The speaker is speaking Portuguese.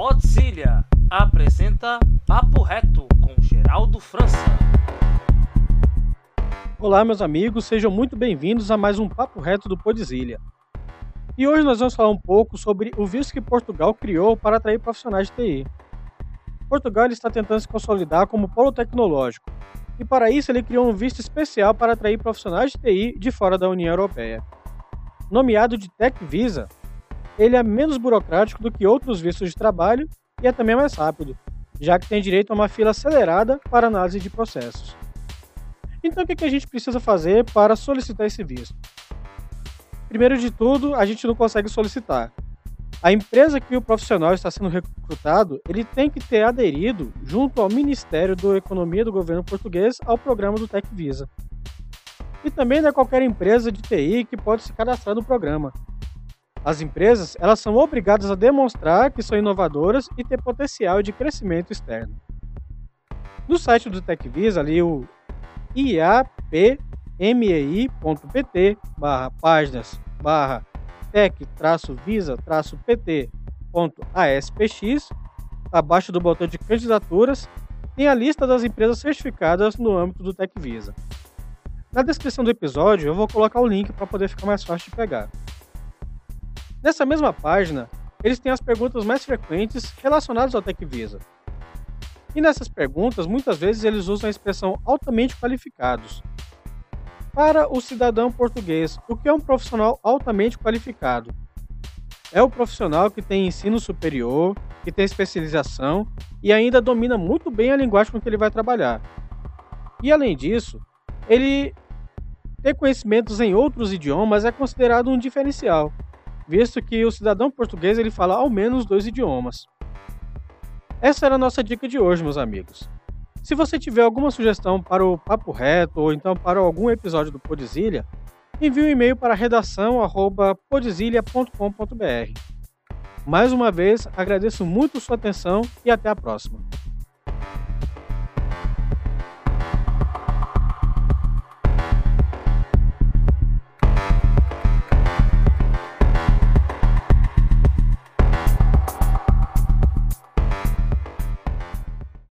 Podzilha apresenta Papo Reto com Geraldo França. Olá, meus amigos, sejam muito bem-vindos a mais um Papo Reto do Podzilha. E hoje nós vamos falar um pouco sobre o visto que Portugal criou para atrair profissionais de TI. Portugal está tentando se consolidar como polo tecnológico, e para isso ele criou um visto especial para atrair profissionais de TI de fora da União Europeia. Nomeado de Tech Visa, ele é menos burocrático do que outros vistos de trabalho e é também mais rápido, já que tem direito a uma fila acelerada para análise de processos. Então, o que a gente precisa fazer para solicitar esse visto? Primeiro de tudo, a gente não consegue solicitar. A empresa que o profissional está sendo recrutado, ele tem que ter aderido, junto ao Ministério da Economia do governo português, ao programa do Tech Visa. E também não é qualquer empresa de TI que pode se cadastrar no programa. As empresas elas são obrigadas a demonstrar que são inovadoras e ter potencial de crescimento externo. No site do TechVisa, ali o iapmei.pt barra páginas barra tech-visa-pt.aspx, abaixo do botão de candidaturas, tem a lista das empresas certificadas no âmbito do TechVisa. Na descrição do episódio eu vou colocar o link para poder ficar mais fácil de pegar. Nessa mesma página, eles têm as perguntas mais frequentes relacionadas ao TechVisa. E nessas perguntas, muitas vezes eles usam a expressão altamente qualificados. Para o cidadão português, o que é um profissional altamente qualificado? É o profissional que tem ensino superior, que tem especialização e ainda domina muito bem a linguagem com que ele vai trabalhar. E além disso, ele ter conhecimentos em outros idiomas é considerado um diferencial, visto que o cidadão português ele fala ao menos dois idiomas. Essa era a nossa dica de hoje, meus amigos. Se você tiver alguma sugestão para o Papo Reto ou então para algum episódio do Podzilha, envie um e-mail para redação@podzilha.com.br. Mais uma vez, agradeço muito sua atenção e até a próxima.